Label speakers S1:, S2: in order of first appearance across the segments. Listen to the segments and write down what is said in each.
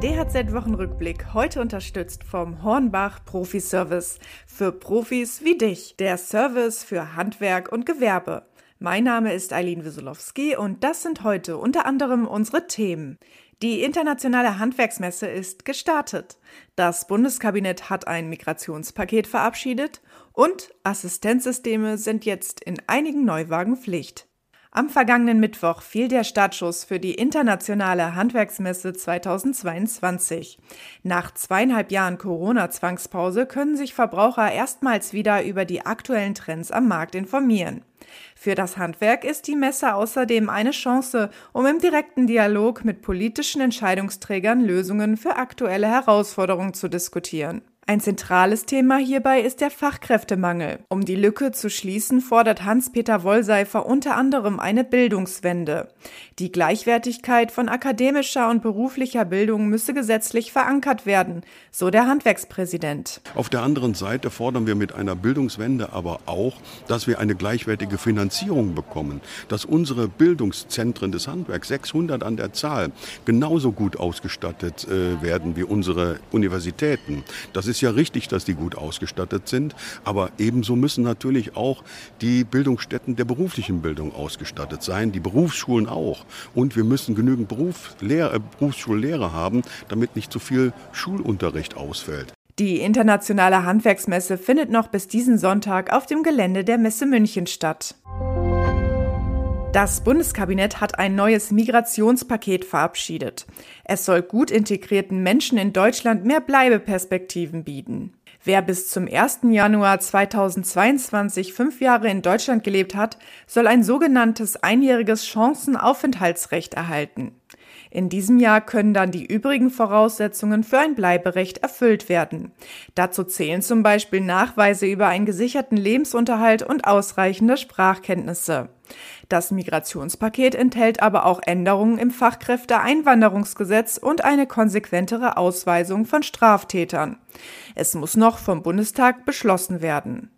S1: Der DHZ-Wochenrückblick, heute unterstützt vom Hornbach Profi-Service. Für Profis wie dich, der Service für Handwerk und Gewerbe. Mein Name ist Eileen Wieselowski und das sind heute unter anderem unsere Themen. Die internationale Handwerksmesse ist gestartet. Das Bundeskabinett hat ein Migrationspaket verabschiedet und Assistenzsysteme sind jetzt in einigen Neuwagen Pflicht. Am vergangenen Mittwoch fiel der Startschuss für die internationale Handwerksmesse 2022. Nach zweieinhalb Jahren Corona-Zwangspause können sich Verbraucher erstmals wieder über die aktuellen Trends am Markt informieren. Für das Handwerk ist die Messe außerdem eine Chance, um im direkten Dialog mit politischen Entscheidungsträgern Lösungen für aktuelle Herausforderungen zu diskutieren. Ein zentrales Thema hierbei ist der Fachkräftemangel. Um die Lücke zu schließen, fordert Hans-Peter Wollseifer unter anderem eine Bildungswende. Die Gleichwertigkeit von akademischer und beruflicher Bildung müsse gesetzlich verankert werden, so der Handwerkspräsident.
S2: Auf der anderen Seite fordern wir mit einer Bildungswende aber auch, dass wir eine gleichwertige Finanzierung bekommen, dass unsere Bildungszentren des Handwerks, 600 an der Zahl, genauso gut ausgestattet äh, werden wie unsere Universitäten. Das ist ist ja richtig, dass die gut ausgestattet sind, aber ebenso müssen natürlich auch die Bildungsstätten der beruflichen Bildung ausgestattet sein, die Berufsschulen auch. Und wir müssen genügend Berufslehr äh, Berufsschullehrer haben, damit nicht zu viel Schulunterricht ausfällt.
S1: Die internationale Handwerksmesse findet noch bis diesen Sonntag auf dem Gelände der Messe München statt. Das Bundeskabinett hat ein neues Migrationspaket verabschiedet. Es soll gut integrierten Menschen in Deutschland mehr Bleibeperspektiven bieten. Wer bis zum 1. Januar 2022 fünf Jahre in Deutschland gelebt hat, soll ein sogenanntes einjähriges Chancenaufenthaltsrecht erhalten. In diesem Jahr können dann die übrigen Voraussetzungen für ein Bleiberecht erfüllt werden. Dazu zählen zum Beispiel Nachweise über einen gesicherten Lebensunterhalt und ausreichende Sprachkenntnisse. Das Migrationspaket enthält aber auch Änderungen im Fachkräfteeinwanderungsgesetz und eine konsequentere Ausweisung von Straftätern. Es muss noch vom Bundestag beschlossen werden.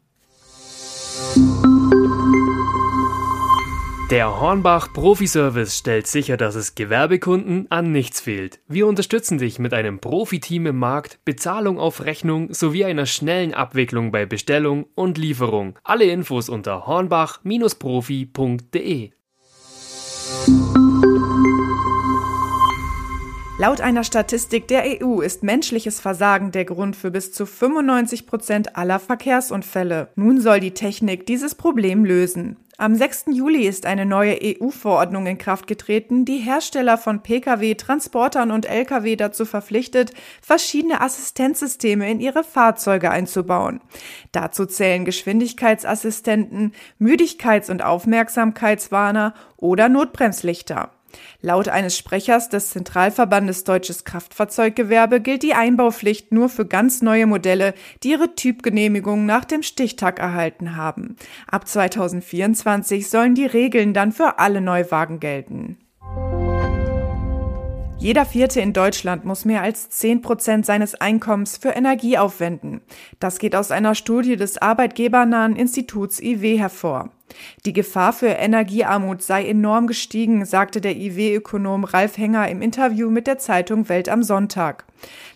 S3: Der Hornbach Profi-Service stellt sicher, dass es Gewerbekunden an nichts fehlt. Wir unterstützen dich mit einem Profiteam im Markt, Bezahlung auf Rechnung sowie einer schnellen Abwicklung bei Bestellung und Lieferung. Alle Infos unter hornbach-profi.de.
S1: Laut einer Statistik der EU ist menschliches Versagen der Grund für bis zu 95 Prozent aller Verkehrsunfälle. Nun soll die Technik dieses Problem lösen. Am 6. Juli ist eine neue EU-Verordnung in Kraft getreten, die Hersteller von Pkw, Transportern und Lkw dazu verpflichtet, verschiedene Assistenzsysteme in ihre Fahrzeuge einzubauen. Dazu zählen Geschwindigkeitsassistenten, Müdigkeits- und Aufmerksamkeitswarner oder Notbremslichter. Laut eines Sprechers des Zentralverbandes Deutsches Kraftfahrzeuggewerbe gilt die Einbaupflicht nur für ganz neue Modelle, die ihre Typgenehmigung nach dem Stichtag erhalten haben. Ab 2024 sollen die Regeln dann für alle Neuwagen gelten. Jeder Vierte in Deutschland muss mehr als 10 Prozent seines Einkommens für Energie aufwenden. Das geht aus einer Studie des arbeitgebernahen Instituts IW hervor. Die Gefahr für Energiearmut sei enorm gestiegen, sagte der IW-Ökonom Ralf Henger im Interview mit der Zeitung Welt am Sonntag.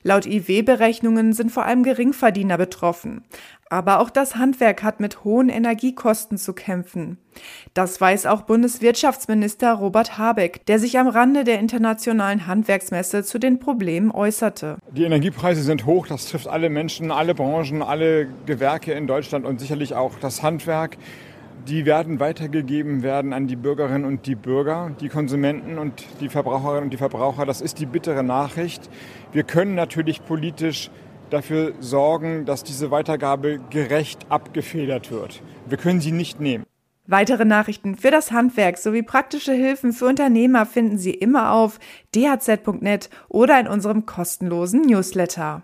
S1: Laut IW-Berechnungen sind vor allem Geringverdiener betroffen. Aber auch das Handwerk hat mit hohen Energiekosten zu kämpfen. Das weiß auch Bundeswirtschaftsminister Robert Habeck, der sich am Rande der internationalen Handwerksmesse zu den Problemen äußerte.
S4: Die Energiepreise sind hoch, das trifft alle Menschen, alle Branchen, alle Gewerke in Deutschland und sicherlich auch das Handwerk die werden weitergegeben werden an die Bürgerinnen und die Bürger, die Konsumenten und die Verbraucherinnen und die Verbraucher. Das ist die bittere Nachricht. Wir können natürlich politisch dafür sorgen, dass diese Weitergabe gerecht abgefedert wird. Wir können sie nicht nehmen.
S1: Weitere Nachrichten für das Handwerk sowie praktische Hilfen für Unternehmer finden Sie immer auf dhz.net oder in unserem kostenlosen Newsletter.